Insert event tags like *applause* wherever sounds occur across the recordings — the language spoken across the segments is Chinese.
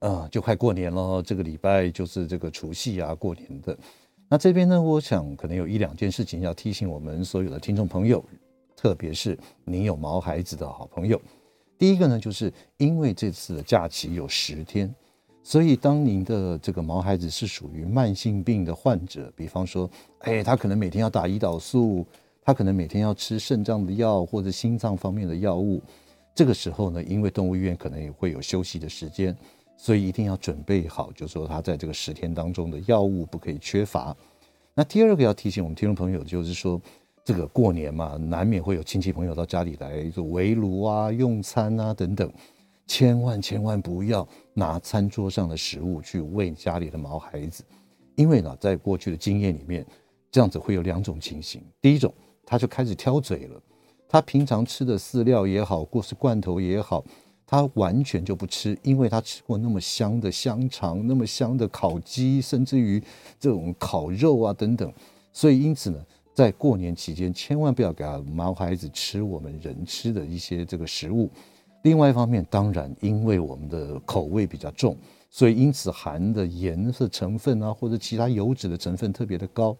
啊，就快过年了，这个礼拜就是这个除夕啊，过年的。那这边呢，我想可能有一两件事情要提醒我们所有的听众朋友，特别是你有毛孩子的好朋友。第一个呢，就是因为这次的假期有十天，所以当您的这个毛孩子是属于慢性病的患者，比方说，哎，他可能每天要打胰岛素，他可能每天要吃肾脏的药或者心脏方面的药物，这个时候呢，因为动物医院可能也会有休息的时间。所以一定要准备好，就是说他在这个十天当中的药物不可以缺乏。那第二个要提醒我们听众朋友，就是说这个过年嘛，难免会有亲戚朋友到家里来就围炉啊、用餐啊等等，千万千万不要拿餐桌上的食物去喂家里的毛孩子，因为呢，在过去的经验里面，这样子会有两种情形：第一种，他就开始挑嘴了，他平常吃的饲料也好，或是罐头也好。他完全就不吃，因为他吃过那么香的香肠，那么香的烤鸡，甚至于这种烤肉啊等等，所以因此呢，在过年期间千万不要给毛孩子吃我们人吃的一些这个食物。另外一方面，当然因为我们的口味比较重，所以因此含的盐的成分啊，或者其他油脂的成分特别的高。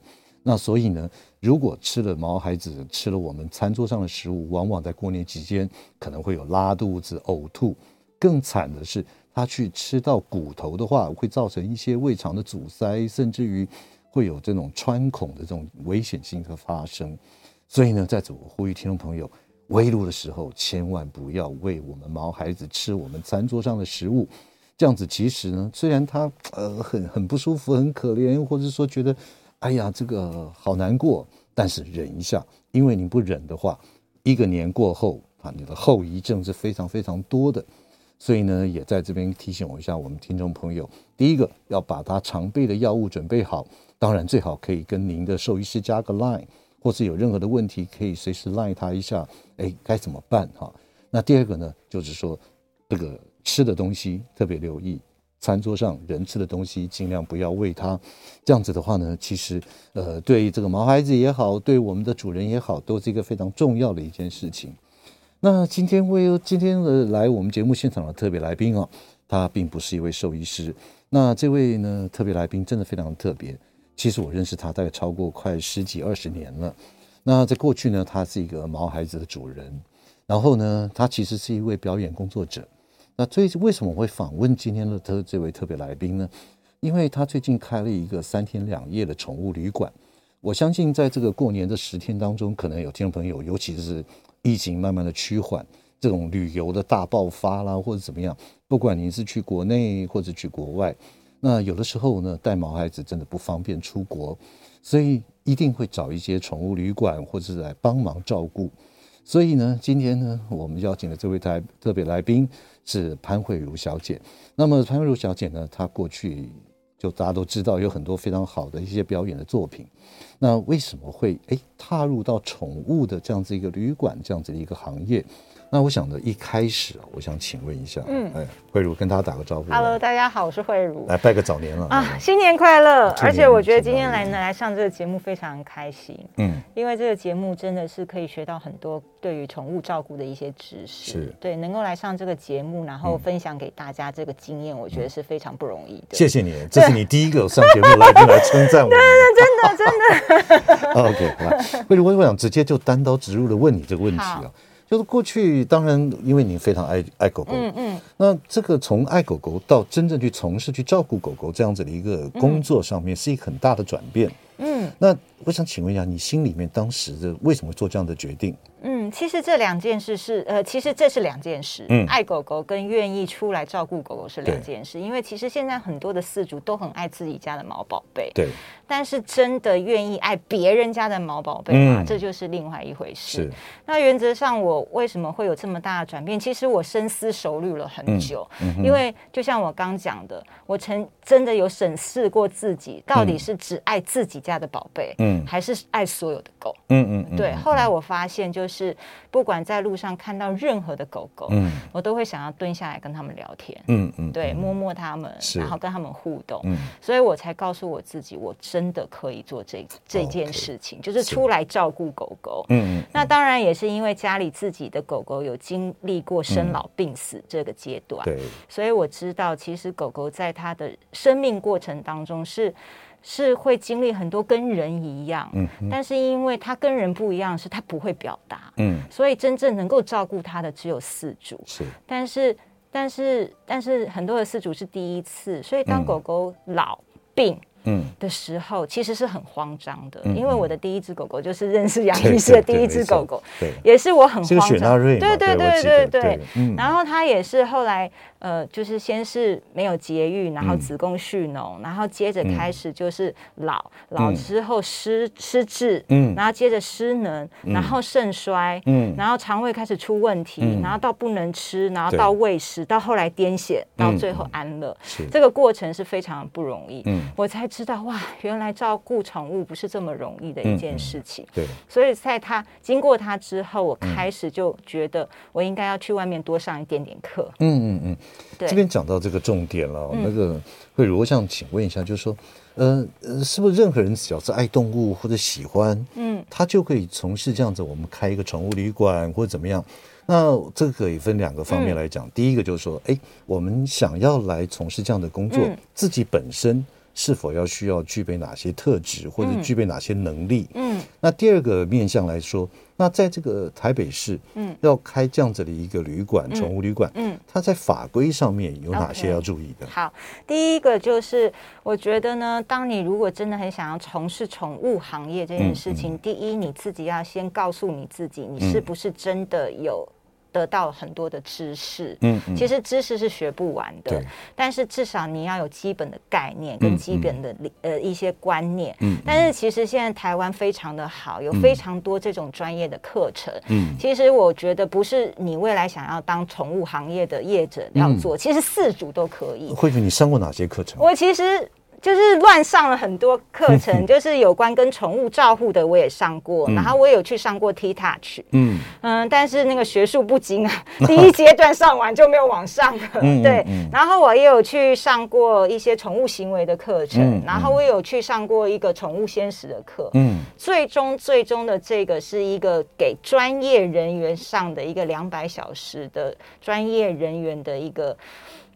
那所以呢，如果吃了毛孩子吃了我们餐桌上的食物，往往在过年期间可能会有拉肚子、呕吐。更惨的是，他去吃到骨头的话，会造成一些胃肠的阻塞，甚至于会有这种穿孔的这种危险性的发生。所以呢，在此我呼吁听众朋友，围炉的时候千万不要喂我们毛孩子吃我们餐桌上的食物。这样子其实呢，虽然他呃很很不舒服、很可怜，或者说觉得。哎呀，这个好难过，但是忍一下，因为你不忍的话，一个年过后啊，你的后遗症是非常非常多的。所以呢，也在这边提醒我一下我们听众朋友，第一个要把他常备的药物准备好，当然最好可以跟您的兽医师加个 line，或是有任何的问题可以随时 line 他一下，哎，该怎么办哈？那第二个呢，就是说这个吃的东西特别留意。餐桌上人吃的东西，尽量不要喂它。这样子的话呢，其实呃，对这个毛孩子也好，对我们的主人也好，都是一个非常重要的一件事情。那今天为今天的来我们节目现场的特别来宾啊，他并不是一位兽医师。那这位呢，特别来宾真的非常特别。其实我认识他大概超过快十几二十年了。那在过去呢，他是一个毛孩子的主人，然后呢，他其实是一位表演工作者。那最为什么会访问今天的特这位特别来宾呢？因为他最近开了一个三天两夜的宠物旅馆。我相信在这个过年的十天当中，可能有听众朋友，尤其是疫情慢慢的趋缓，这种旅游的大爆发啦，或者怎么样，不管你是去国内或者去国外，那有的时候呢，带毛孩子真的不方便出国，所以一定会找一些宠物旅馆或者是来帮忙照顾。所以呢，今天呢，我们邀请了这位台特别来宾是潘慧茹小姐。那么潘慧茹小姐呢，她过去就大家都知道有很多非常好的一些表演的作品。那为什么会诶踏入到宠物的这样子一个旅馆这样子的一个行业？那我想呢，一开始啊，我想请问一下，嗯，哎，慧茹跟大家打个招呼。Hello，大家好，我是慧茹，来拜个早年了啊，新年快乐！而且我觉得今天来呢来上这个节目非常开心，嗯，因为这个节目真的是可以学到很多对于宠物照顾的一些知识，是。对，能够来上这个节目，然后分享给大家这个经验，我觉得是非常不容易的。谢谢你，这是你第一个上节目来宾来称赞我，*laughs* 对对，真的真的。*laughs* OK，好，慧如，我想直接就单刀直入的问你这个问题啊。就是过去，当然，因为你非常爱爱狗狗，嗯嗯，那这个从爱狗狗到真正去从事去照顾狗狗这样子的一个工作上面，是一个很大的转变，嗯，那我想请问一下，你心里面当时的为什么会做这样的决定？嗯，嗯，其实这两件事是呃，其实这是两件事。嗯，爱狗狗跟愿意出来照顾狗狗是两件事。因为其实现在很多的饲主都很爱自己家的毛宝贝。对。但是真的愿意爱别人家的毛宝贝吗？嗯、这就是另外一回事。是。那原则上，我为什么会有这么大的转变？其实我深思熟虑了很久。嗯嗯、因为就像我刚讲的，我曾真的有审视过自己，到底是只爱自己家的宝贝，嗯，还是爱所有的狗？嗯嗯。嗯对。后来我发现，就是不管在路上看到任何的狗狗，嗯，我都会想要蹲下来跟他们聊天。嗯嗯。对，摸摸他们，然后跟他们互动。嗯。所以我才告诉我自己，我真。的可以做这这件事情.就是出来照顾狗狗。嗯，那当然也是因为家里自己的狗狗有经历过生老病死这个阶段，对，所以我知道，其实狗狗在它的生命过程当中是是会经历很多跟人一样，嗯，但是因为它跟人不一样，是它不会表达，嗯，所以真正能够照顾它的只有四主，是，但是但是但是很多的四主是第一次，所以当狗狗老病。嗯，的时候其实是很慌张的，因为我的第一只狗狗就是认识杨医师的第一只狗狗，对，也是我很慌张，对对对对对，然后他也是后来呃，就是先是没有节育，然后子宫蓄脓，然后接着开始就是老老之后失失智，嗯，然后接着失能，然后肾衰，嗯，然后肠胃开始出问题，然后到不能吃，然后到喂食，到后来癫痫，到最后安乐，这个过程是非常不容易，嗯，我才。知道哇，原来照顾宠物不是这么容易的一件事情。嗯嗯、对，所以在他经过他之后，我开始就觉得我应该要去外面多上一点点课。嗯嗯嗯，对。这边讲到这个重点了，嗯、那个慧茹，我想请问一下，就是说，呃呃，是不是任何人只要是爱动物或者喜欢，嗯，他就可以从事这样子？我们开一个宠物旅馆或者怎么样？那这个可以分两个方面来讲。嗯、第一个就是说，哎，我们想要来从事这样的工作，嗯、自己本身。是否要需要具备哪些特质，或者具备哪些能力？嗯，那第二个面向来说，那在这个台北市，嗯，要开这样子的一个旅馆，宠物旅馆，嗯，它在法规上面有哪些要注意的？好，第一个就是我觉得呢，当你如果真的很想要从事宠物行业这件事情，第一，你自己要先告诉你自己，你是不是真的有。得到很多的知识，嗯，其实知识是学不完的，但是至少你要有基本的概念跟基本的呃一些观念，嗯，但是其实现在台湾非常的好，有非常多这种专业的课程，嗯，其实我觉得不是你未来想要当宠物行业的业者要做，其实四组都可以。慧君，你上过哪些课程？我其实。就是乱上了很多课程，*laughs* 就是有关跟宠物照护的，我也上过，然后我也有去上过 T Touch，嗯。嗯，但是那个学术不精啊，*laughs* 第一阶段上完就没有往上了，对，然后我也有去上过一些宠物行为的课程，然后我也有去上过一个宠物鲜食的课，嗯，最终最终的这个是一个给专业人员上的一个两百小时的专业人员的一个。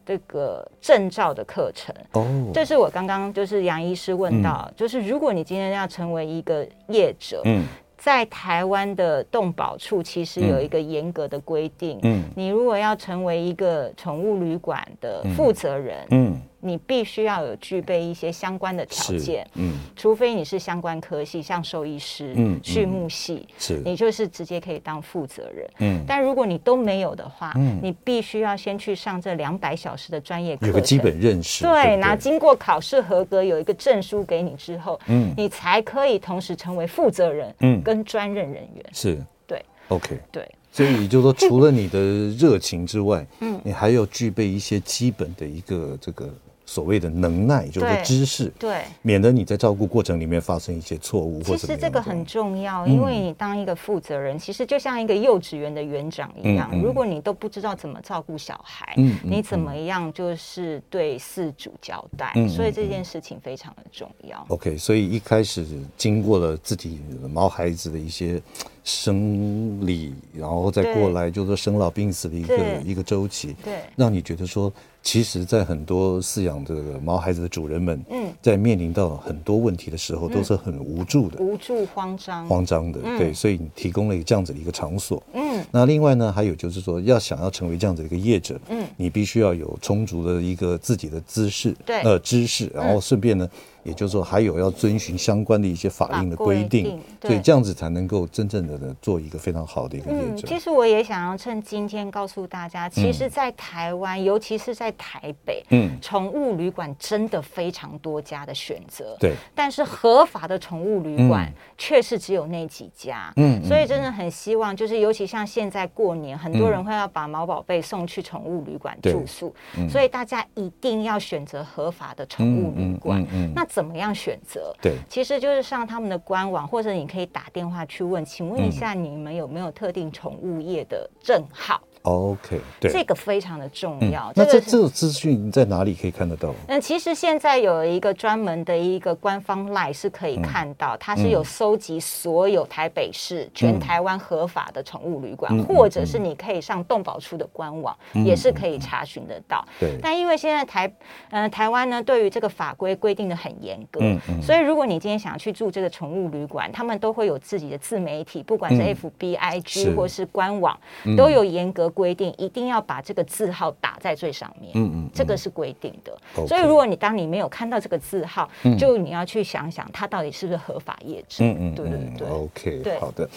这个证照的课程。哦，这是我刚刚就是杨医师问到，嗯、就是如果你今天要成为一个业者，嗯，在台湾的动保处其实有一个严格的规定，嗯，你如果要成为一个宠物旅馆的负责人，嗯。嗯你必须要有具备一些相关的条件，嗯，除非你是相关科系，像兽医师、嗯，畜牧系，是，你就是直接可以当负责人，嗯，但如果你都没有的话，嗯，你必须要先去上这两百小时的专业课，有个基本认识，对，然后经过考试合格，有一个证书给你之后，嗯，你才可以同时成为负责人，嗯，跟专任人员，是，对，OK，对，所以也就是说，除了你的热情之外，*laughs* 嗯，你还要具备一些基本的一个这个。所谓的能耐，就是知识，对，免得你在照顾过程里面发生一些错误。其实这个很重要，因为你当一个负责人，其实就像一个幼稚园的园长一样，如果你都不知道怎么照顾小孩，你怎么样就是对事主交代？所以这件事情非常的重要。OK，所以一开始经过了自己毛孩子的一些生理，然后再过来就是说生老病死的一个一个周期，对，让你觉得说。其实，在很多饲养这个毛孩子的主人们，嗯，在面临到很多问题的时候，都是很无助的，无助、慌张、慌张的。对，所以你提供了一个这样子的一个场所。嗯，那另外呢，还有就是说，要想要成为这样子的一个业者，嗯，你必须要有充足的一个自己的知识，对，呃，知识，然后顺便呢。也就是说还有要遵循相关的一些法令的规定，所以，这样子才能够真正的做一个非常好的一个业者。嗯，其实我也想要趁今天告诉大家，其实，在台湾，嗯、尤其是在台北，嗯，宠物旅馆真的非常多家的选择，对，但是合法的宠物旅馆却是只有那几家，嗯，所以真的很希望，就是尤其像现在过年，很多人会要把毛宝贝送去宠物旅馆住宿，嗯，所以大家一定要选择合法的宠物旅馆。嗯嗯，那怎么样选择？对，其实就是上他们的官网，或者你可以打电话去问，请问一下你们有没有特定宠物业的证号？OK，对，这个非常的重要。嗯、那这这个资讯在哪里可以看得到？嗯，其实现在有一个专门的一个官方 LINE 是可以看到，嗯、它是有收集所有台北市、嗯、全台湾合法的宠物旅馆，嗯、或者是你可以上动保处的官网，嗯、也是可以查询得到。对、嗯。但因为现在台，嗯、呃，台湾呢，对于这个法规规定的很严格，嗯嗯、所以如果你今天想要去住这个宠物旅馆，他们都会有自己的自媒体，不管是 FB、IG、嗯、或是官网，是都有严格。规定一定要把这个字号打在最上面，嗯嗯，这个是规定的。所以如果你当你没有看到这个字号，就你要去想想它到底是不是合法业者。嗯嗯，对对对。OK，好的。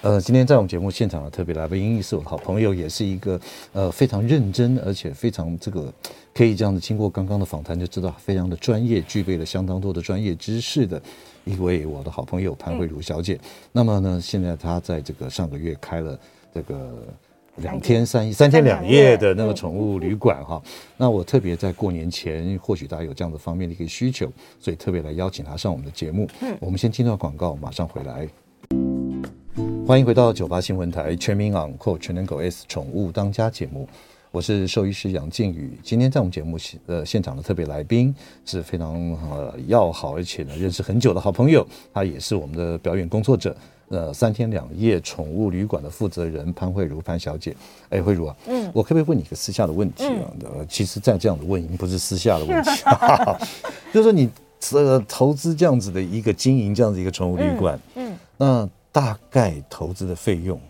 呃，今天在我们节目现场的特别来宾是我的好朋友，也是一个呃非常认真而且非常这个可以这样子经过刚刚的访谈就知道非常的专业，具备了相当多的专业知识的一位我的好朋友潘慧茹小姐。那么呢，现在她在这个上个月开了这个。两天三夜三天两夜的那个宠物旅馆哈，那我特别在过年前，或许大家有这样的方面的一个需求，所以特别来邀请他上我们的节目。嗯，我们先听到广告，马上回来。欢迎回到九八新闻台全民昂购全能狗 S 宠物当家节目，我是兽医师杨靖宇。今天在我们节目现呃现场的特别来宾是非常呃要好，而且呢认识很久的好朋友，他也是我们的表演工作者。呃，三天两夜宠物旅馆的负责人潘慧茹潘小姐，哎，慧茹啊，嗯，我可不可以问你一个私下的问题啊？呃、嗯，其实，再这样的问已经不是私下的问题，*laughs* 就是说你呃投资这样子的一个经营这样子一个宠物旅馆，嗯，嗯，那大概投资的费用，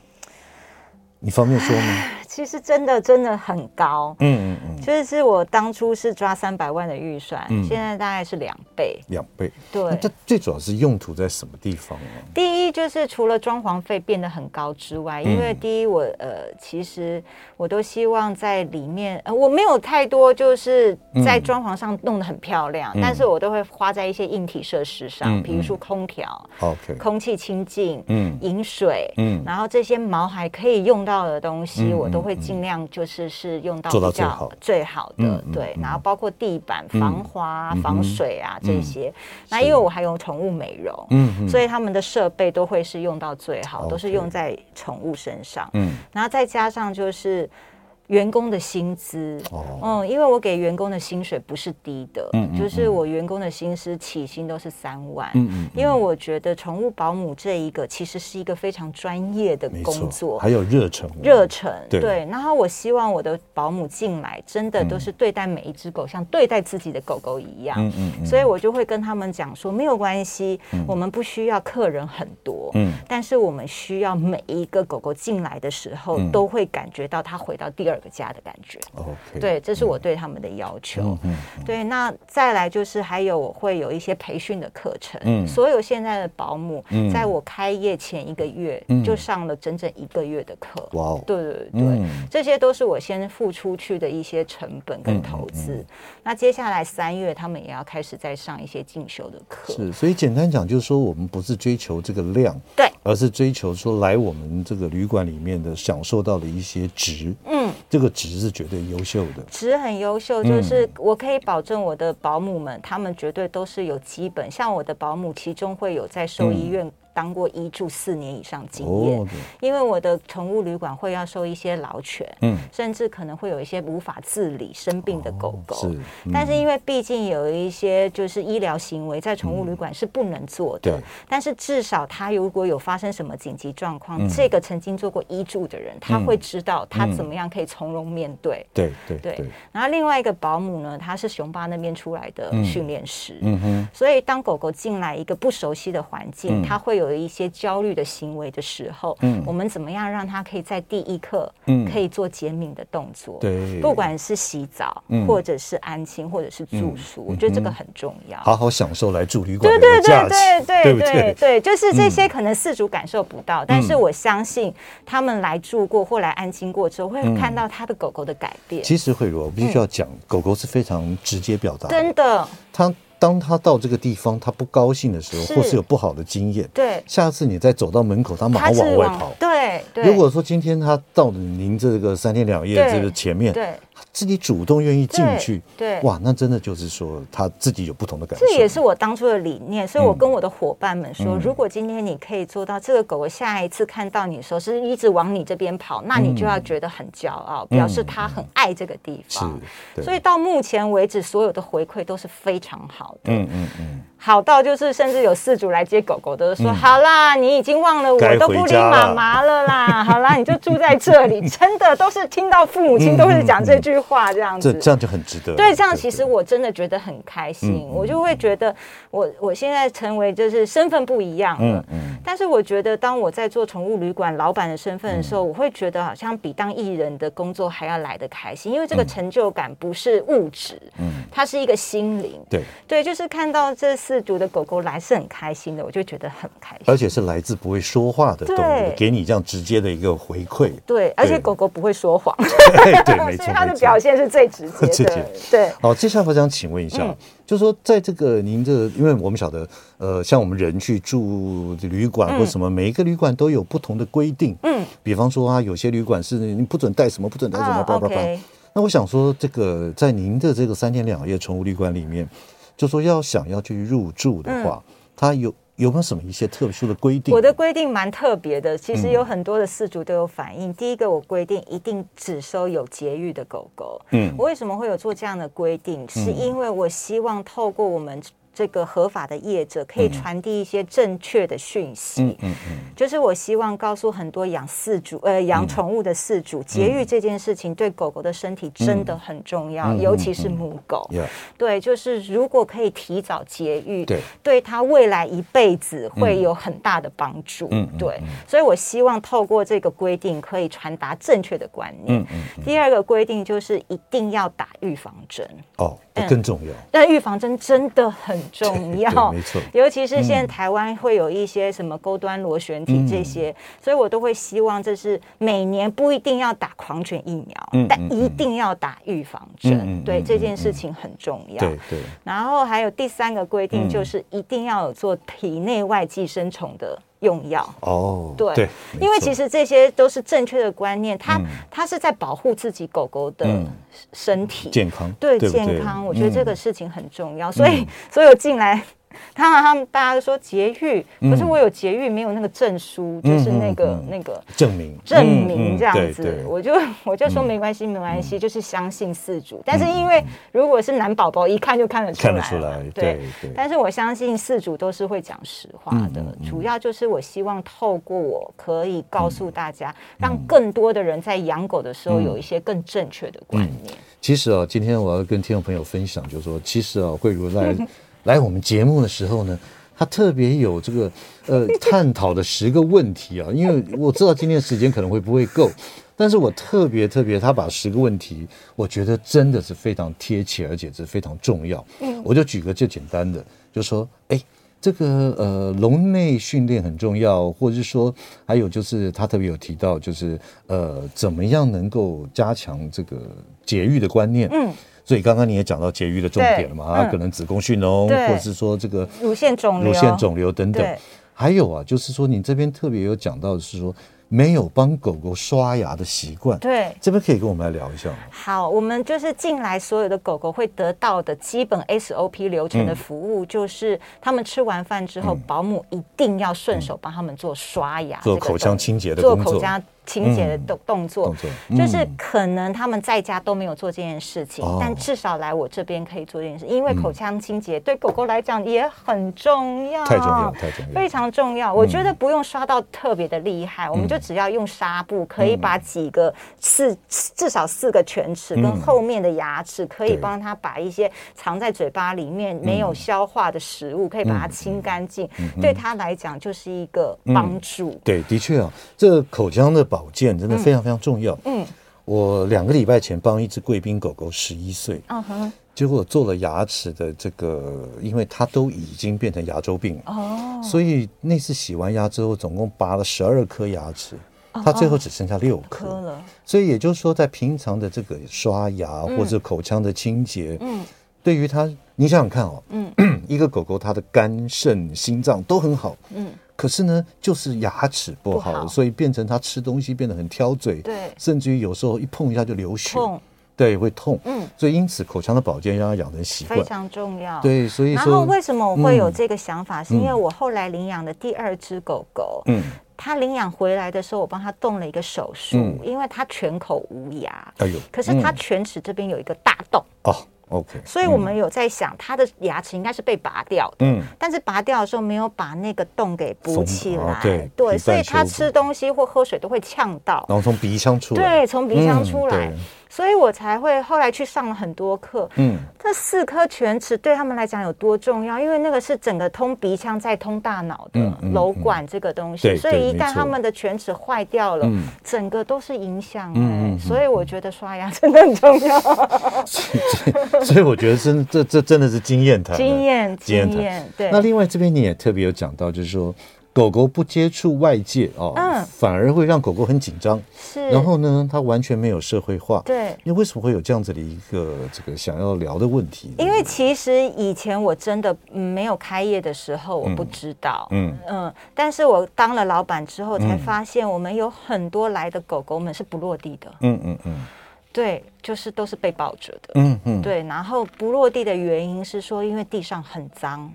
你方便说吗？其实真的真的很高，嗯嗯嗯，就是我当初是抓三百万的预算，嗯、现在大概是两倍，两倍，对。那这最主要是用途在什么地方呢？第一就是除了装潢费变得很高之外，因为第一我呃其实我都希望在里面，呃我没有太多就是在装潢上弄得很漂亮，嗯、但是我都会花在一些硬体设施上，嗯、比如说空调，OK，空气清净，嗯，饮水，嗯，然后这些毛孩可以用到的东西，嗯、我都会。会尽量就是是用到比较最好的，对，然后包括地板防滑、防水啊这些。那因为我还有宠物美容，嗯，所以他们的设备都会是用到最好，都是用在宠物身上。嗯，然后再加上就是。员工的薪资，嗯，因为我给员工的薪水不是低的，嗯，就是我员工的薪资起薪都是三万，嗯嗯，因为我觉得宠物保姆这一个其实是一个非常专业的工作，还有热忱，热忱，对。然后我希望我的保姆进来，真的都是对待每一只狗像对待自己的狗狗一样，嗯嗯，所以我就会跟他们讲说，没有关系，我们不需要客人很多，嗯，但是我们需要每一个狗狗进来的时候，都会感觉到它回到第二。个家的感觉对，这是我对他们的要求。嗯对，那再来就是还有我会有一些培训的课程。嗯，所有现在的保姆，在我开业前一个月就上了整整一个月的课。哇对对对，嗯、这些都是我先付出去的一些成本跟投资。那接下来三月他们也要开始再上一些进修的课。是，所以简单讲就是说，我们不是追求这个量，对，而是追求说来我们这个旅馆里面的享受到的一些值。嗯。这个值是绝对优秀的，值很优秀，就是我可以保证我的保姆们，他们绝对都是有基本，像我的保姆，其中会有在兽医院。当过医助四年以上经验，因为我的宠物旅馆会要收一些老犬，嗯，甚至可能会有一些无法自理生病的狗狗，是，但是因为毕竟有一些就是医疗行为在宠物旅馆是不能做的，但是至少他如果有发生什么紧急状况，这个曾经做过医助的人，他会知道他怎么样可以从容面对，对对对。然后另外一个保姆呢，他是熊爸那边出来的训练师，嗯哼，所以当狗狗进来一个不熟悉的环境，他会有。有一些焦虑的行为的时候嗯。我们怎么样让它可以在第一刻嗯。可以做减敏的动作对。不管是洗澡或者是安心或者是住宿我觉得这个很重要。好好享受来住旅馆对对对对对对对？就是这些可能四主感受不到但是我相信他们来住过或来安心过之后会看到他的狗狗的改变。其实慧茹我必须要讲狗狗是非常直接表达真的。它当他到这个地方，他不高兴的时候，是或是有不好的经验，对，下次你再走到门口，他马上往外跑。对，对，如果说今天他到了您这个三天两夜这个前面，对。对自己主动愿意进去，对，哇，那真的就是说他自己有不同的感受。这也是我当初的理念，所以我跟我的伙伴们说，如果今天你可以做到这个狗狗下一次看到你的时候是一直往你这边跑，那你就要觉得很骄傲，表示他很爱这个地方。是，所以到目前为止，所有的回馈都是非常好的。嗯嗯嗯，好到就是甚至有饲主来接狗狗的说，好啦，你已经忘了我，都不理妈妈了啦，*laughs* 好啦，你就住在这里。*laughs* 真的都是听到父母亲都是讲这句话。话这样子，这这样就很值得。对，这样其实我真的觉得很开心，我就会觉得我我现在成为就是身份不一样了。嗯嗯。但是我觉得当我在做宠物旅馆老板的身份的时候，我会觉得好像比当艺人的工作还要来得开心，因为这个成就感不是物质，嗯，它是一个心灵。对对，就是看到这四组的狗狗来是很开心的，我就觉得很开心。而且是来自不会说话的动物，给你这样直接的一个回馈。对，而且狗狗不会说谎。对，*laughs* 没错，它的表。表现是最直接的，*laughs* 对。好，接下来我想请问一下，就是说，在这个您的，因为我们晓得，呃，像我们人去住旅馆或什么，每一个旅馆都有不同的规定，嗯，比方说啊，有些旅馆是你不准带什么，不准带什么，叭叭叭。那我想说，这个在您的这个三天两夜宠物旅馆里面，就说要想要去入住的话，它有。有没有什么一些特殊的规定？我的规定蛮特别的，其实有很多的饲主都有反映。嗯、第一个，我规定一定只收有节育的狗狗。嗯，我为什么会有做这样的规定？嗯、是因为我希望透过我们。这个合法的业者可以传递一些正确的讯息，嗯嗯嗯，就是我希望告诉很多养饲主，呃，养宠物的饲主，节育这件事情对狗狗的身体真的很重要，尤其是母狗，对，就是如果可以提早节育，对，对它未来一辈子会有很大的帮助，嗯，对，所以我希望透过这个规定可以传达正确的观念。第二个规定就是一定要打预防针，哦，更重要，但预防针真的很。*laughs* 重要，没错，尤其是现在台湾会有一些什么钩端螺旋体这些，所以我都会希望这是每年不一定要打狂犬疫苗，但一定要打预防针，对这件事情很重要。对对。然后还有第三个规定就是一定要有做体内外寄生虫的用药。哦，对，因为其实这些都是正确的观念，它它是在保护自己狗狗的身体。健康，对健康，我觉得这个事情很重要，所以所有进来。他们他们大家都说节育，可是我有节育，没有那个证书，就是那个那个证明。证明这样子，我就我就说没关系没关系，就是相信四主。但是因为如果是男宝宝，一看就看得出来，看得出来，对。但是我相信四主都是会讲实话的，主要就是我希望透过我可以告诉大家，让更多的人在养狗的时候有一些更正确的观念。其实啊，今天我要跟听众朋友分享，就是说，其实啊，慧茹在。来我们节目的时候呢，他特别有这个呃 *laughs* 探讨的十个问题啊，因为我知道今天的时间可能会不会够，但是我特别特别，他把十个问题，我觉得真的是非常贴切，而且是非常重要。嗯，我就举个最简单的，就说，哎，这个呃笼内训练很重要，或者是说，还有就是他特别有提到，就是呃怎么样能够加强这个节育的观念。嗯。所以刚刚你也讲到节育的重点了嘛？啊，可能子宫蓄脓，或者是说这个乳腺肿瘤、乳腺肿瘤等等。还有啊，就是说你这边特别有讲到的是说没有帮狗狗刷牙的习惯。对，这边可以跟我们来聊一下吗？好，我们就是进来所有的狗狗会得到的基本 SOP 流程的服务，就是他们吃完饭之后，保姆一定要顺手帮他们做刷牙、做口腔清洁的工作。清洁的动动作，就是可能他们在家都没有做这件事情，但至少来我这边可以做这件事，因为口腔清洁对狗狗来讲也很重要，太重要，太重要，非常重要。我觉得不用刷到特别的厉害，我们就就只要用纱布，可以把几个四至少四个犬齿跟后面的牙齿，可以帮他把一些藏在嘴巴里面没有消化的食物，可以把它清干净。对他来讲，就是一个帮助。对，的确啊，这口腔的保健真的非常非常重要。嗯，我两个礼拜前帮一只贵宾狗狗十一岁。嗯哼。结果做了牙齿的这个，因为它都已经变成牙周病了。哦，所以那次洗完牙之后，总共拔了十二颗牙齿，它最后只剩下六颗。了。所以也就是说，在平常的这个刷牙或者口腔的清洁，嗯，对于它，你想想看哦，嗯，*clears throat* 一个狗狗它的肝肾心脏都很好，嗯，可是呢，就是牙齿不好，所以变成他吃东西变得很挑嘴，对，甚至于有时候一碰一下就流血。对，会痛。嗯，所以因此口腔的保健让它养成习惯非常重要。对，所以说，然后为什么我会有这个想法？嗯、是因为我后来领养的第二只狗狗，嗯，它领养回来的时候，我帮它动了一个手术，嗯、因为它全口无牙。哎呦，可是它犬齿这边有一个大洞。哦。OK，所以我们有在想，他的牙齿应该是被拔掉的，嗯，但是拔掉的时候没有把那个洞给补起来，对，对，所以他吃东西或喝水都会呛到，然后从鼻腔出来，对，从鼻腔出来，所以我才会后来去上了很多课，嗯，这四颗犬齿对他们来讲有多重要？因为那个是整个通鼻腔再通大脑的瘘管这个东西，所以一旦他们的犬齿坏掉了，整个都是影响，嗯，所以我觉得刷牙 *laughs* 真的很重要。*laughs* 所以我觉得真这这真的是经验谈，经验经验对。那另外这边你也特别有讲到，就是说狗狗不接触外界哦，嗯，反而会让狗狗很紧张，是。然后呢，它完全没有社会化，对。因为为什么会有这样子的一个这个想要聊的问题？因为其实以前我真的没有开业的时候，我不知道，嗯嗯。但是我当了老板之后，才发现我们有很多来的狗狗们是不落地的，嗯嗯嗯。对，就是都是被抱着的。嗯嗯，对，然后不落地的原因是说，因为地上很脏。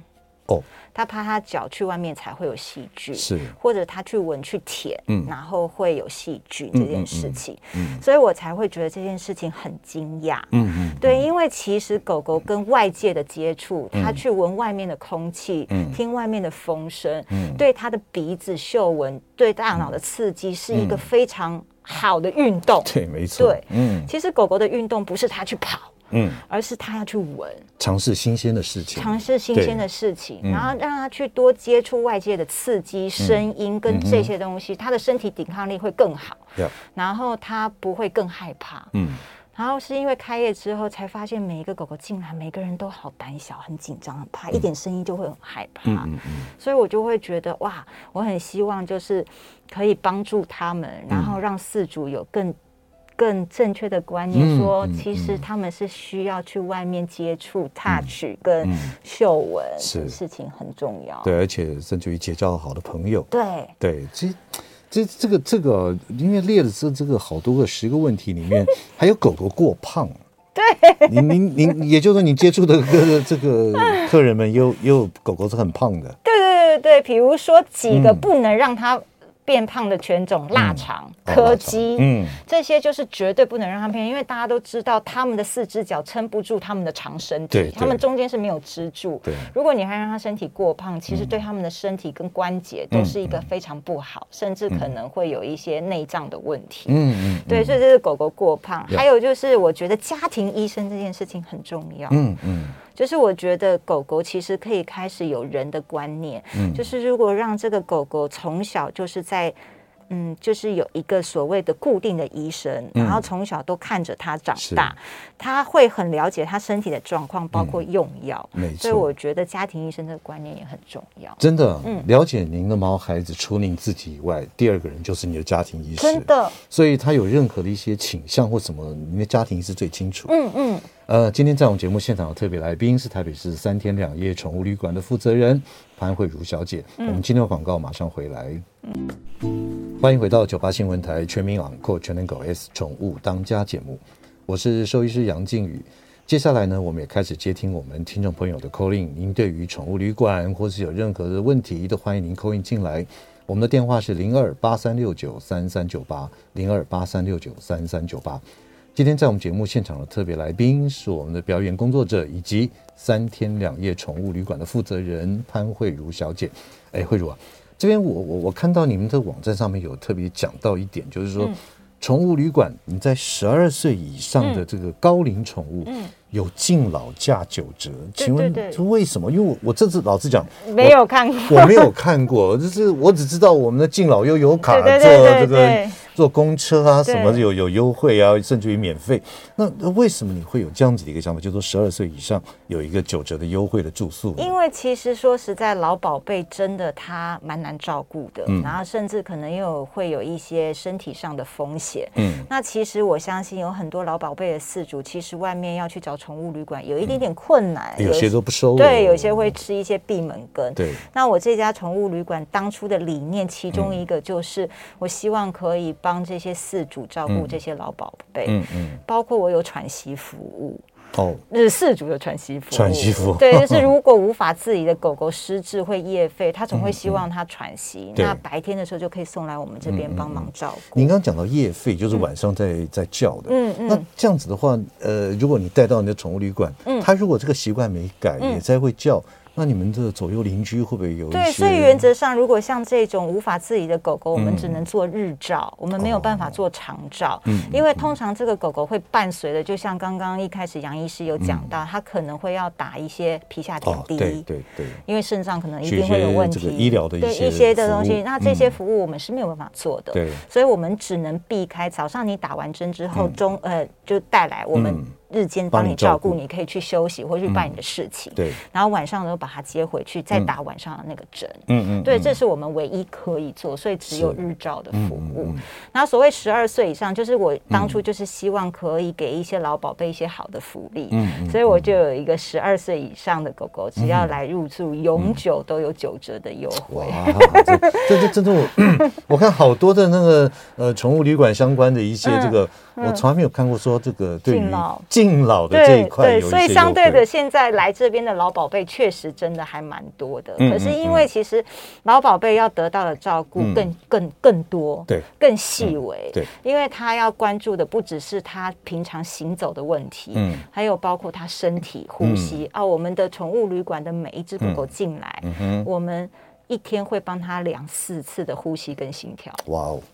哦，他怕他脚去外面才会有细菌，是，或者他去闻去舔，嗯，然后会有细菌这件事情，嗯，所以我才会觉得这件事情很惊讶。嗯嗯，对，因为其实狗狗跟外界的接触，它去闻外面的空气，嗯，听外面的风声，嗯，对它的鼻子嗅闻，对大脑的刺激是一个非常。好的运动，对，没错。对，嗯，其实狗狗的运动不是它去跑，嗯，而是他要去闻，尝试新鲜的事情，尝试新鲜的事情，然后让他去多接触外界的刺激、声音跟这些东西，他的身体抵抗力会更好，然后他不会更害怕，嗯。然后是因为开业之后才发现，每一个狗狗进来，每个人都好胆小、很紧张、很怕，一点声音就会很害怕。嗯嗯嗯。所以我就会觉得哇，我很希望就是可以帮助他们，然后让饲主有更更正确的观念，说其实他们是需要去外面接触、touch 跟嗅闻，是事情很重要。对，而且甚至于结交好的朋友。对对，其实。这这个这个，因为列了这这个好多个十个问题里面，*laughs* 还有狗狗过胖。对，您您您，也就是说你接触的个这个客人们，有有狗狗是很胖的。对对对对，比如说几个不能让它。变胖的犬种，腊肠、柯基，嗯，这些就是绝对不能让它变，因为大家都知道，它们的四只脚撑不住它们的长身体，它们中间是没有支柱。对，如果你还让它身体过胖，其实对它们的身体跟关节都是一个非常不好，甚至可能会有一些内脏的问题。嗯嗯，对，所以这是狗狗过胖。还有就是，我觉得家庭医生这件事情很重要。嗯嗯。就是我觉得狗狗其实可以开始有人的观念，嗯，就是如果让这个狗狗从小就是在。嗯，就是有一个所谓的固定的医生，嗯、然后从小都看着他长大，是他会很了解他身体的状况，包括用药。没错、嗯，所以我觉得家庭医生这个观念也很重要。真的，嗯，了解您的毛孩子，除您自己以外，第二个人就是你的家庭医生。真的，所以他有任何的一些倾向或什么，你的家庭医师最清楚。嗯嗯。呃，今天在我们节目现场的特别来宾是台北市三天两夜宠物旅馆的负责人潘慧茹小姐。嗯、我们今天的广告马上回来。嗯、欢迎回到九八新闻台全民昂购全能狗 S 宠物当家节目，我是兽医师杨靖宇。接下来呢，我们也开始接听我们听众朋友的 call in。您对于宠物旅馆或是有任何的问题，都欢迎您 call in 进来。我们的电话是零二八三六九三三九八零二八三六九三三九八。今天在我们节目现场的特别来宾是我们的表演工作者以及三天两夜宠物旅馆的负责人潘慧茹小姐。哎，慧茹啊，这边我我我看到你们的网站上面有特别讲到一点，就是说。嗯宠物旅馆，你在十二岁以上的这个高龄宠物，嗯，有敬老价九折，请问这为什么？因为我我这次老实讲，没有看过，我没有看过，*laughs* 就是我只知道我们的敬老又有卡做这个。坐公车啊，什么有有优惠啊，甚至于免费。那那为什么你会有这样子的一个想法？就是说十二岁以上有一个九折的优惠的住宿？因为其实说实在，老宝贝真的他蛮难照顾的，嗯，然后甚至可能又会有一些身体上的风险。嗯，那其实我相信有很多老宝贝的饲主，其实外面要去找宠物旅馆有一点点困难，有些都不收。对，有些会吃一些闭门羹。对，那我这家宠物旅馆当初的理念，其中一个就是我希望可以。帮这些饲主照顾这些老宝贝，嗯嗯，包括我有喘息服务。哦，是饲主的喘息服务，喘息服务，对，就是如果无法自理的狗狗失智会夜吠，他总会希望它喘息，那白天的时候就可以送来我们这边帮忙照顾。您刚刚讲到夜吠，就是晚上在在叫的，嗯嗯，那这样子的话，呃，如果你带到你的宠物旅馆，嗯，它如果这个习惯没改，也在会叫。那你们的左右邻居会不会有一些？对，所以原则上，如果像这种无法自理的狗狗，我们只能做日照，我们没有办法做长照。嗯，因为通常这个狗狗会伴随的，就像刚刚一开始杨医师有讲到，它可能会要打一些皮下点滴。对对对。因为肾脏可能一定会有问题。医疗的一些的东西，那这些服务我们是没有办法做的。对。所以我们只能避开早上你打完针之后中呃就带来我们。日间帮你照顾，你可以去休息或去办你的事情。对，然后晚上呢，把它接回去，再打晚上的那个针。嗯嗯，对，这是我们唯一可以做，所以只有日照的服务。然后所谓十二岁以上，就是我当初就是希望可以给一些老宝贝一些好的福利。嗯，所以我就有一个十二岁以上的狗狗，只要来入住，永久都有九折的优惠。哇，这这真的我我看好多的那个呃宠物旅馆相关的一些这个，我从来没有看过说这个对于。敬老的这一块，对，所以相对的，现在来这边的老宝贝确实真的还蛮多的。可是因为其实老宝贝要得到的照顾更更更多，对，更细微，对，因为他要关注的不只是他平常行走的问题，嗯，还有包括他身体呼吸啊。我们的宠物旅馆的每一只狗狗进来，我们。一天会帮他量四次的呼吸跟心跳。哇哦！*laughs*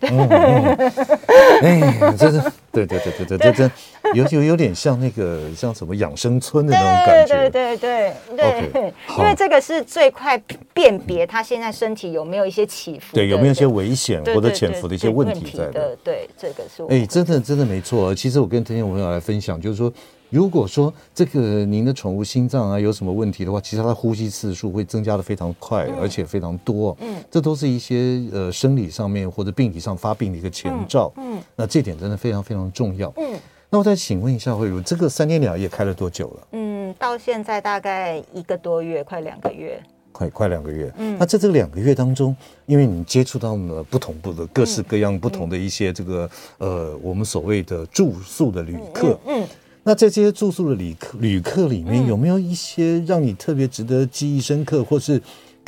哎，这是对对对对对，这真有有有点像那个像什么养生村的那种感觉。对对对对对，*laughs* 因为这个是最快辨别他现在身体有没有一些起伏，对，有没有一些危险或者潜伏的一些问题在的。对，这个是。哎，真的真的没错。其实我跟听众朋友来分享，就是说。如果说这个您的宠物心脏啊有什么问题的话，其实它的呼吸次数会增加的非常快，而且非常多。嗯，这都是一些呃生理上面或者病理上发病的一个前兆。嗯，那这点真的非常非常重要。嗯，那我再请问一下慧茹，这个三天两夜开了多久了？嗯，到现在大概一个多月，快两个月。快快两个月。嗯，那在这两个月当中，因为你接触到了不同部的各式各样不同的一些这个呃我们所谓的住宿的旅客。嗯。那在这些住宿的旅客旅客里面，有没有一些让你特别值得记忆深刻，或是？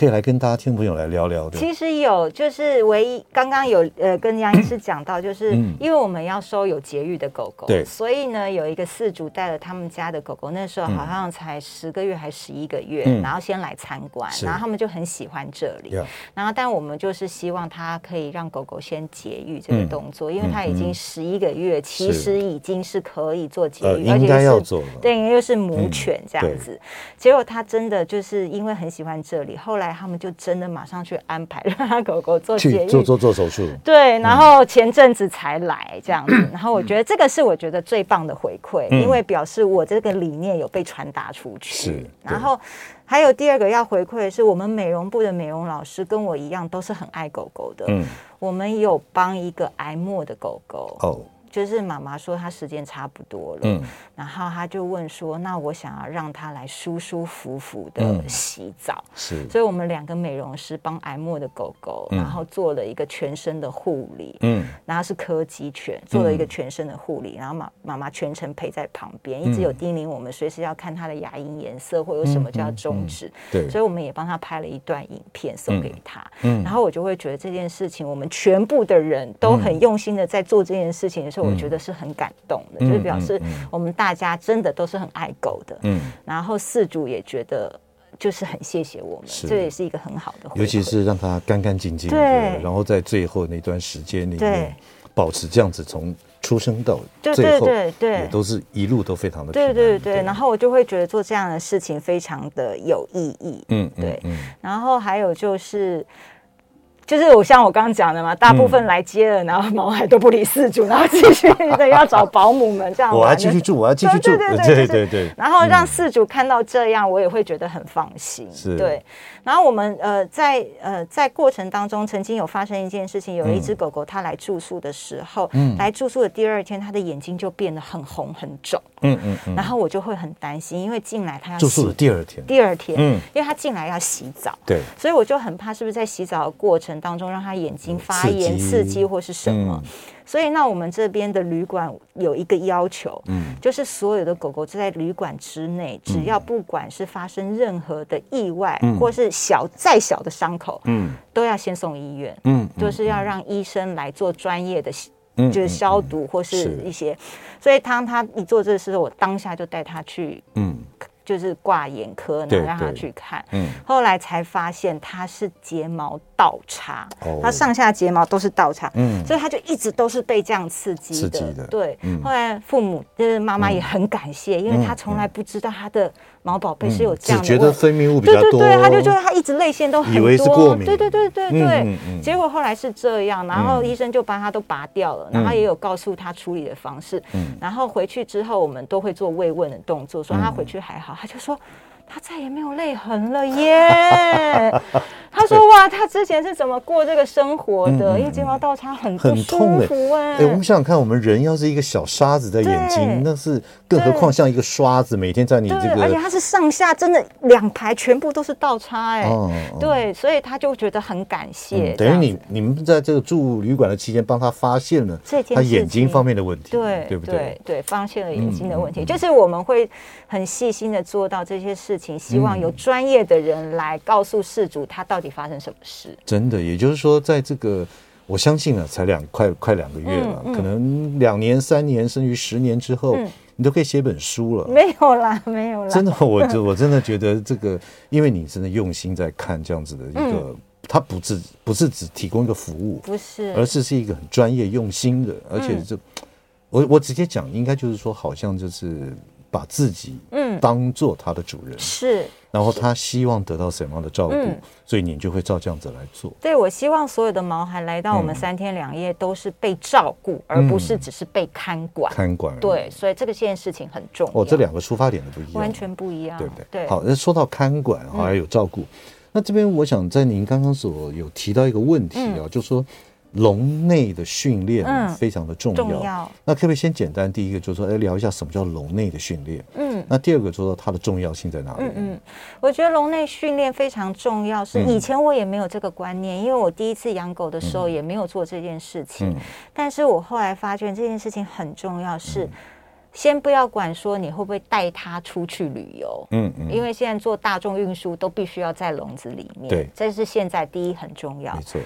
可以来跟大家听众朋友来聊聊的。其实有，就是唯一刚刚有呃跟杨医师讲到，就是因为我们要收有节育的狗狗，对，所以呢有一个饲主带了他们家的狗狗，那时候好像才十个月还十一个月，然后先来参观，然后他们就很喜欢这里，然后但我们就是希望他可以让狗狗先节育这个动作，因为他已经十一个月，其实已经是可以做节育，而且是对，因为是母犬这样子，结果他真的就是因为很喜欢这里，后来。他们就真的马上去安排让他狗狗做做做做手术。对，然后前阵子才来这样子，嗯、然后我觉得这个是我觉得最棒的回馈，嗯、因为表示我这个理念有被传达出去。是，然后还有第二个要回馈的是，我们美容部的美容老师跟我一样都是很爱狗狗的。嗯，我们有帮一个癌末的狗狗。哦。就是妈妈说她时间差不多了，嗯，然后她就问说：“那我想要让她来舒舒服服的洗澡，是，所以我们两个美容师帮癌末的狗狗，然后做了一个全身的护理，嗯，然后是柯基犬，做了一个全身的护理，然后妈妈妈全程陪在旁边，一直有叮咛我们随时要看它的牙龈颜色或有什么叫中指，对，所以我们也帮他拍了一段影片送给他，嗯，然后我就会觉得这件事情，我们全部的人都很用心的在做这件事情的时候。我觉得是很感动的，就是表示我们大家真的都是很爱狗的。嗯，然后饲主也觉得就是很谢谢我们，这也是一个很好的，尤其是让它干干净净的，然后在最后那段时间里面保持这样子从。出生到最后，对对对对，也都是一路都非常的对对对，然后我就会觉得做这样的事情非常的有意义，嗯，对，然后还有就是。就是我像我刚刚讲的嘛，大部分来接了，然后毛孩都不理饲主，然后继续的要找保姆们这样。我要继续住，我要继续住，对对对对对。然后让饲主看到这样，我也会觉得很放心。对。然后我们呃在呃在过程当中，曾经有发生一件事情，有一只狗狗它来住宿的时候，来住宿的第二天，它的眼睛就变得很红很肿。嗯嗯嗯。然后我就会很担心，因为进来他要住宿的第二天，第二天，嗯，因为他进来要洗澡，对，所以我就很怕是不是在洗澡的过程。当中让他眼睛发炎、刺激或是什么，所以那我们这边的旅馆有一个要求，嗯，就是所有的狗狗在旅馆之内，只要不管是发生任何的意外，或是小再小的伤口，嗯，都要先送医院，嗯，就是要让医生来做专业的，就是消毒或是一些，所以当他一做这个事，我当下就带他去，嗯。就是挂眼科，然后让他去看，嗯，后来才发现他是睫毛倒插，哦，他上下睫毛都是倒插，嗯，所以他就一直都是被这样刺激的，对，嗯，后来父母就是妈妈也很感谢，嗯，因为他从来不知道他的。毛宝贝是有这样的，只觉得分泌物比较多，对对对，他就觉得他一直泪腺都很多，以为是过敏，对对对对对，嗯嗯、结果后来是这样，然后医生就帮他都拔掉了，嗯、然后也有告诉他处理的方式，嗯、然后回去之后我们都会做慰问的动作，说他回去还好，他就说。他再也没有泪痕了耶！他说：*laughs* “哇，他之前是怎么过这个生活的？因为睫毛倒插很很痛哎！哎，我们想想看，我们人要是一个小沙子在眼睛，那是更何况像一个刷子，每天在你这个……而且他是上下真的两排全部都是倒插哎！对，所以他就觉得很感谢。等于你你们在这个住旅馆的期间，帮他发现了他眼睛方面的问题，对对不对？对，发现了眼睛的问题，就是我们会很细心的做到这些事。”希望有专业的人来告诉事主他到底发生什么事。嗯、真的，也就是说，在这个我相信啊，才两快快两个月了，嗯嗯、可能两年、三年，甚至十年之后，嗯、你都可以写本书了。没有啦，*laughs* 没有啦。真的，我就我真的觉得这个，因为你真的用心在看这样子的一个，嗯、它不是不是只提供一个服务，不是，而是是一个很专业用心的，而且这、嗯、我我直接讲，应该就是说，好像就是。把自己嗯当做他的主人是，然后他希望得到什么样的照顾，所以你就会照这样子来做。对，我希望所有的毛孩来到我们三天两夜都是被照顾，而不是只是被看管。看管对，所以这个件事情很重要。哦，这两个出发点都不一样，完全不一样，对不对？对。好，那说到看管还有照顾，那这边我想在您刚刚所有提到一个问题啊，就是说。笼内的训练非常的重要。重要。那可不可以先简单？第一个就是说，哎，聊一下什么叫笼内的训练。嗯。那第二个就是说，它的重要性在哪里？嗯嗯。我觉得笼内训练非常重要，是以前我也没有这个观念，因为我第一次养狗的时候也没有做这件事情。嗯。但是我后来发觉这件事情很重要，是先不要管说你会不会带它出去旅游。嗯嗯。因为现在做大众运输都必须要在笼子里面。对。这是现在第一很重要。没错。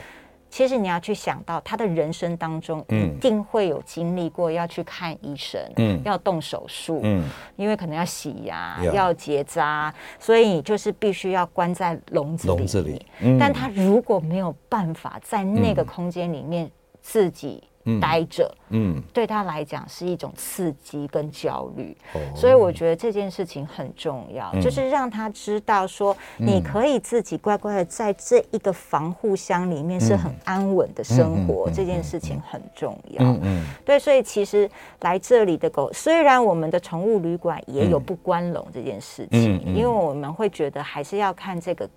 其实你要去想到，他的人生当中一定会有经历过要去看医生，嗯，要动手术，嗯，因为可能要洗牙，要结扎，所以你就是必须要关在笼子里。笼子里，嗯，但他如果没有办法在那个空间里面自己。待着，嗯，对他来讲是一种刺激跟焦虑，哦、所以我觉得这件事情很重要，嗯、就是让他知道说，你可以自己乖乖的在这一个防护箱里面是很安稳的生活，嗯、这件事情很重要，嗯，嗯。对，所以其实来这里的狗，虽然我们的宠物旅馆也有不关笼这件事情，嗯嗯、因为我们会觉得还是要看这个。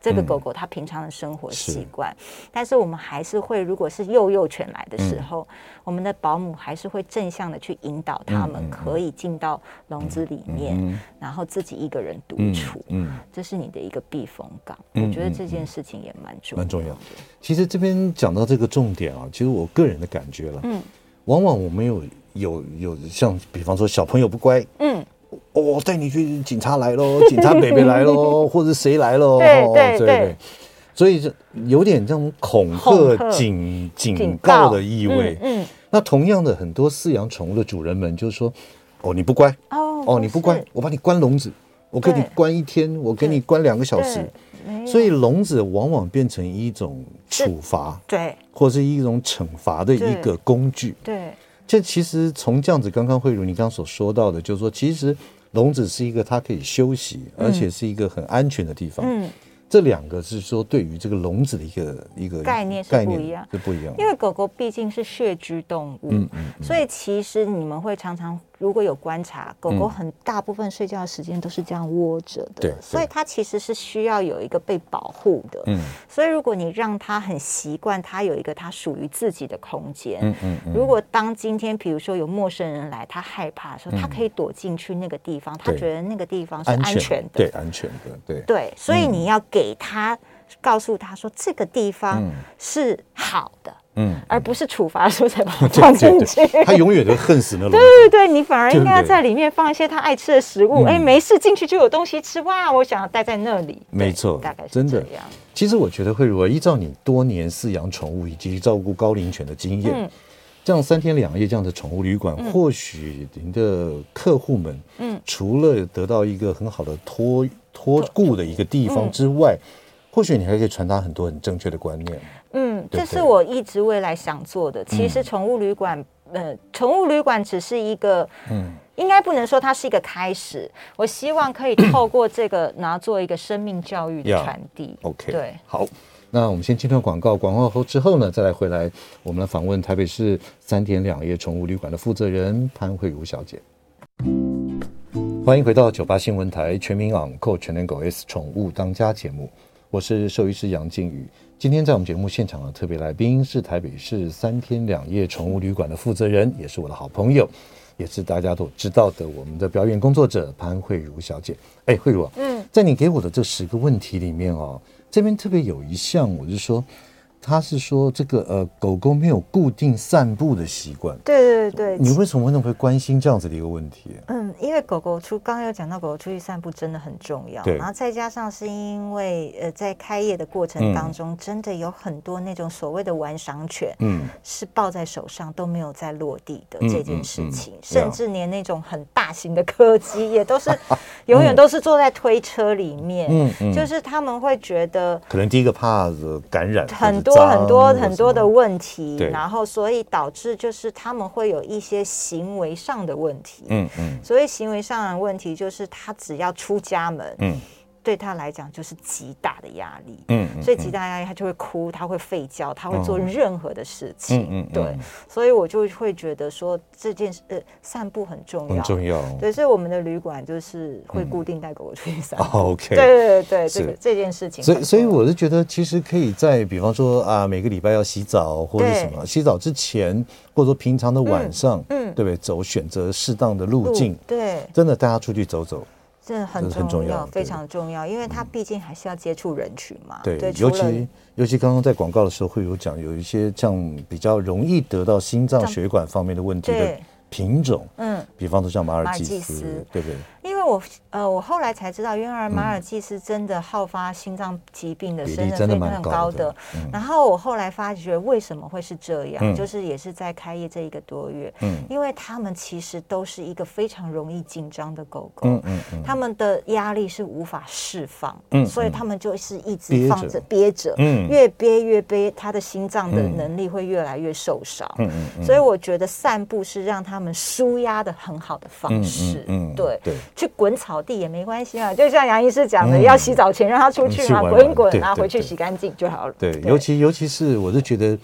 这个狗狗它平常的生活习惯，但是我们还是会，如果是幼幼犬来的时候，我们的保姆还是会正向的去引导他们，可以进到笼子里面，然后自己一个人独处。嗯，这是你的一个避风港。我觉得这件事情也蛮重要，蛮重要的。其实这边讲到这个重点啊，其实我个人的感觉了，嗯，往往我们有有有像比方说小朋友不乖，嗯。我带你去，警察来喽，*laughs* 警察北北来喽，*laughs* 或者谁来喽？对对对，所以这有点这种恐吓、警警告的意味。嗯，那同样的，很多饲养宠物的主人们就是说：“哦，你不乖，哦，你不乖，我把你关笼子，我给你关一天，我给你关两个小时。所以笼子往往变成一种处罚，对，或是一种惩罚的一个工具。对，这其实从这样子，刚刚慧如你刚刚所说到的，就是说，其实笼子是一个它可以休息，而且是一个很安全的地方。嗯。这两个是说对于这个笼子的一个一个概念是不一样，是不一样。因为狗狗毕竟是穴居动物，嗯嗯，所以其实你们会常常如果有观察，狗狗很大部分睡觉的时间都是这样窝着的，对，所以它其实是需要有一个被保护的，嗯。所以如果你让它很习惯，它有一个它属于自己的空间，嗯嗯。如果当今天比如说有陌生人来，它害怕的时候，它可以躲进去那个地方，它觉得那个地方是安全的，对，安全的，对对。所以你要给。给他告诉他说，这个地方是好的，嗯，而不是处罚的时候才把它放进去。他永远都恨死那种。*laughs* 对对对，你反而应该要在里面放一些他爱吃的食物。哎，没事，进去就有东西吃。哇，我想要待在那里。没错，大概是这样。其实我觉得慧如，依照你多年饲养宠物以及照顾高龄犬的经验，这样三天两夜这样的宠物旅馆，或许您的客户们，嗯，除了得到一个很好的托。托顾的一个地方之外，嗯、或许你还可以传达很多很正确的观念。嗯，这是我一直未来想做的。其实宠物旅馆，嗯、呃，宠物旅馆只是一个，嗯，应该不能说它是一个开始。我希望可以透过这个，然后做一个生命教育的传递。OK，对，好，那我们先进段广告，广告后之后呢，再来回来，我们来访问台北市三天两夜宠物旅馆的负责人潘慧茹小姐。欢迎回到九八新闻台全民昂购全能狗 S 宠物当家节目，我是兽医师杨静宇。今天在我们节目现场的特别来宾是台北市三天两夜宠物旅馆的负责人，也是我的好朋友，也是大家都知道的我们的表演工作者潘慧茹小姐。哎，慧茹，嗯，在你给我的这十个问题里面哦，这边特别有一项，我是说。他是说这个呃，狗狗没有固定散步的习惯。对对对，你为什么会那么会关心这样子的一个问题？嗯，因为狗狗出刚刚有讲到，狗狗出去散步真的很重要。对，然后再加上是因为呃，在开业的过程当中，嗯、真的有很多那种所谓的玩赏犬，嗯，是抱在手上都没有在落地的这件事情，嗯嗯嗯、甚至连那种很大型的柯基也都是永远都是坐在推车里面，嗯嗯，就是他们会觉得可能第一个怕感染很多。很多很多的问题，然后所以导致就是他们会有一些行为上的问题。嗯嗯，所以行为上的问题就是他只要出家门，嗯。对他来讲就是极大的压力，嗯，所以极大压力他就会哭，他会吠叫，他会做任何的事情，嗯嗯，对，所以我就会觉得说这件事呃散步很重要，很重要，对，所以我们的旅馆就是会固定带狗狗出去散步，OK，对对对，这个这件事情，所以所以我是觉得其实可以在比方说啊每个礼拜要洗澡或者什么，洗澡之前或者说平常的晚上，嗯，对不对？走选择适当的路径，对，真的带他出去走走。真的很重要，非常重要，因为它毕竟还是要接触人群嘛。对，尤其尤其刚刚在广告的时候会有讲，有一些像比较容易得到心脏血管方面的问题的品种，嗯，比方说像马尔济斯，对不对？因为我呃，我后来才知道，原来马尔济斯真的好发心脏疾病的生人非常高的。然后我后来发觉为什么会是这样，就是也是在开业这一个多月，嗯，因为他们其实都是一个非常容易紧张的狗狗，嗯嗯，他们的压力是无法释放，嗯，所以他们就是一直放着憋着，嗯，越憋越憋，他的心脏的能力会越来越受伤，嗯嗯，所以我觉得散步是让他们舒压的很好的方式，嗯，对对。去滚草地也没关系啊，就像杨医师讲的，嗯、要洗澡前让他出去嘛，滚一滚，啊回去洗干净就好了。对，对，尤其尤其是我是觉得。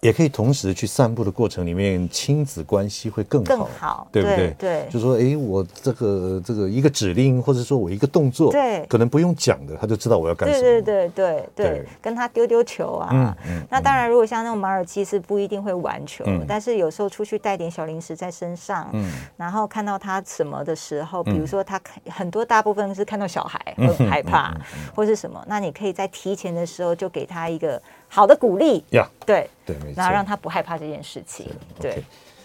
也可以同时去散步的过程里面，亲子关系会更好，更好，对不对？对，就说哎，我这个这个一个指令，或者说我一个动作，对，可能不用讲的，他就知道我要干什么。对对对对，跟他丢丢球啊。嗯嗯。那当然，如果像那种马尔济斯不一定会玩球，但是有时候出去带点小零食在身上，嗯，然后看到他什么的时候，比如说他很多大部分是看到小孩会害怕，或是什么，那你可以在提前的时候就给他一个。好的鼓励。呀，对。对，没错，然后让他不害怕这件事情。对，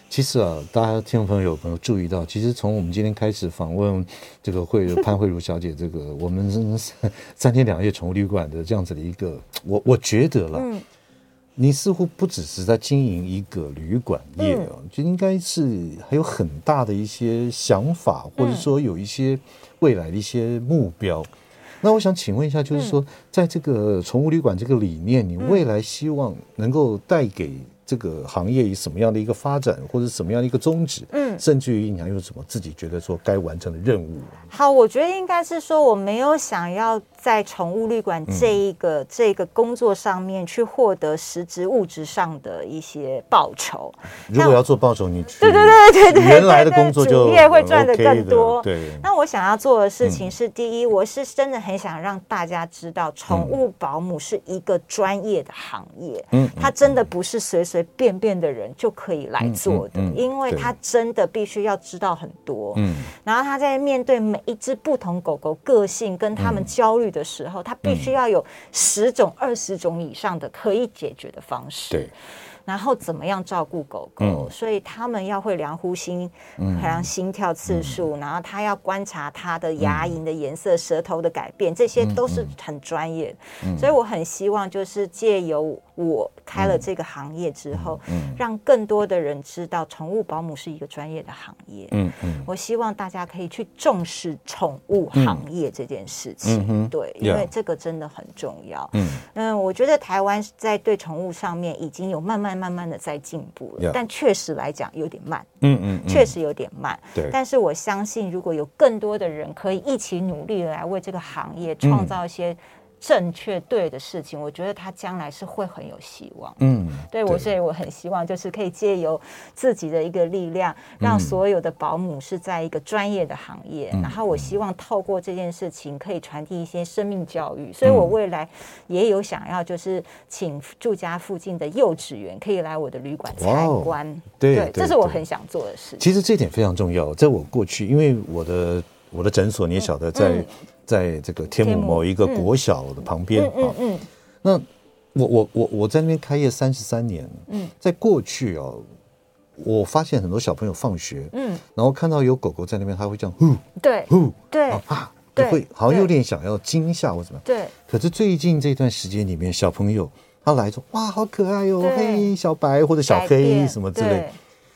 其实啊，大家听众朋友有没有注意到，其实从我们今天开始访问这个慧潘慧茹小姐，这个我们 *laughs* 三天两夜宠物旅馆的这样子的一个，我我觉得了，你似乎不只是在经营一个旅馆业，嗯、就应该是还有很大的一些想法，或者说有一些未来的一些目标。嗯、那我想请问一下，就是说，在这个宠物旅馆这个理念，你未来希望能够带给这个行业以什么样的一个发展，或者什么样的一个宗旨？嗯，甚至于你还有什么自己觉得说该完成的任务？好，我觉得应该是说，我没有想要在宠物旅馆这一个、嗯、这个工作上面去获得实质物质上的一些报酬。如果要做报酬，你对对对对对对，原来的工作就主业会赚的更多。对。那我想要做的事情是，第一，我是真的很想让大家知道，宠物保姆是一个专业的行业。嗯，它真的不是随随。随便便的人就可以来做的，因为他真的必须要知道很多。嗯，然后他在面对每一只不同狗狗个性跟他们焦虑的时候，他必须要有十种、二十种以上的可以解决的方式。对。然后怎么样照顾狗狗？嗯、所以他们要会量呼吸，嗯、量心跳次数，嗯、然后他要观察它的牙龈的颜色、嗯、舌头的改变，这些都是很专业。嗯、所以我很希望就是借由我开了这个行业之后，嗯嗯、让更多的人知道宠物保姆是一个专业的行业。嗯嗯、我希望大家可以去重视宠物行业这件事情。嗯、对，因为这个真的很重要。嗯，嗯，我觉得台湾在对宠物上面已经有慢慢。慢慢的在进步了，但确实来讲有点慢。嗯嗯，确实有点慢。对，但是我相信，如果有更多的人可以一起努力来为这个行业创造一些。正确对的事情，我觉得他将来是会很有希望。嗯，对我，所以我很希望就是可以借由自己的一个力量，让所有的保姆是在一个专业的行业。然后我希望透过这件事情，可以传递一些生命教育。所以我未来也有想要，就是请住家附近的幼稚园可以来我的旅馆参观。对，这是我很想做的事。其实这点非常重要。在我过去，因为我的我的诊所，你也晓得在。在这个天母某一个国小的旁边啊，那我我我我在那边开业三十三年，嗯，在过去哦，我发现很多小朋友放学，嗯，然后看到有狗狗在那边，他会这样呼，对，呼，对啊，会好像有点想要惊吓或什么，对。可是最近这段时间里面，小朋友他来说，哇，好可爱哟，嘿，小白或者小黑什么之类，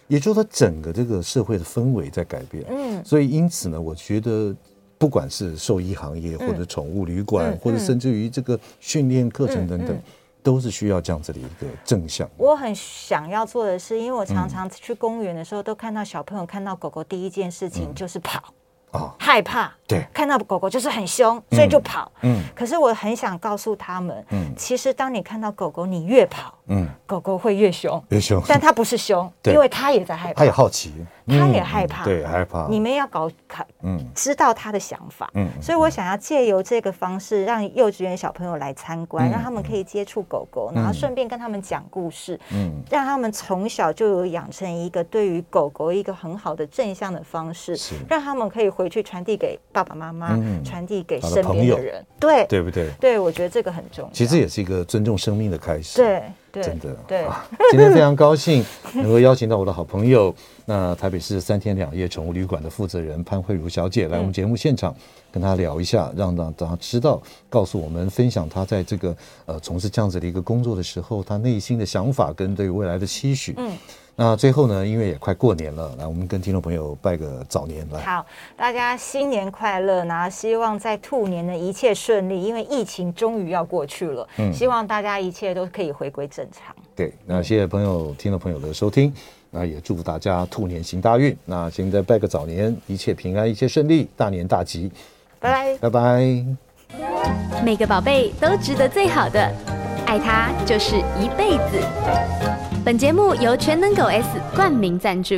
也就是说，整个这个社会的氛围在改变，嗯，所以因此呢，我觉得。不管是兽医行业，或者宠物旅馆，或者甚至于这个训练课程等等，都是需要这样子的一个正向。我很想要做的是，因为我常常去公园的时候，都看到小朋友看到狗狗第一件事情就是跑。啊，害怕，对，看到狗狗就是很凶，所以就跑。嗯，可是我很想告诉他们，嗯，其实当你看到狗狗，你越跑，嗯，狗狗会越凶，越凶，但它不是凶，*laughs* 因为它也在害怕，它也好奇，它也害怕，对，害怕。你们要搞看，嗯，知道它的想法，嗯，所以我想要借由这个方式，让幼稚园小朋友来参观，让他们可以接触狗狗，然后顺便跟他们讲故事，嗯，让他们从小就有养成一个对于狗狗一个很好的正向的方式，是，让他们可以。回去传递给爸爸妈妈，传递给身边的人，对对不对？对，我觉得这个很重要。其实也是一个尊重生命的开始。对，真的。对，今天非常高兴 *laughs* 能够邀请到我的好朋友，那台北市三天两夜宠物旅馆的负责人潘慧茹小姐来我们节目现场，跟她聊一下，让让大家知道，告诉我们分享她在这个呃从事这样子的一个工作的时候，她内心的想法跟对未来的期许。嗯。那最后呢，因为也快过年了，来我们跟听众朋友拜个早年来。好，大家新年快乐！然后希望在兔年的一切顺利，因为疫情终于要过去了。嗯，希望大家一切都可以回归正常。对，那谢谢朋友听众朋友的收听，那也祝福大家兔年行大运。那现在拜个早年，一切平安，一切顺利，大年大吉。拜拜，拜拜。每个宝贝都值得最好的，爱他就是一辈子。本节目由全能狗 S 冠名赞助。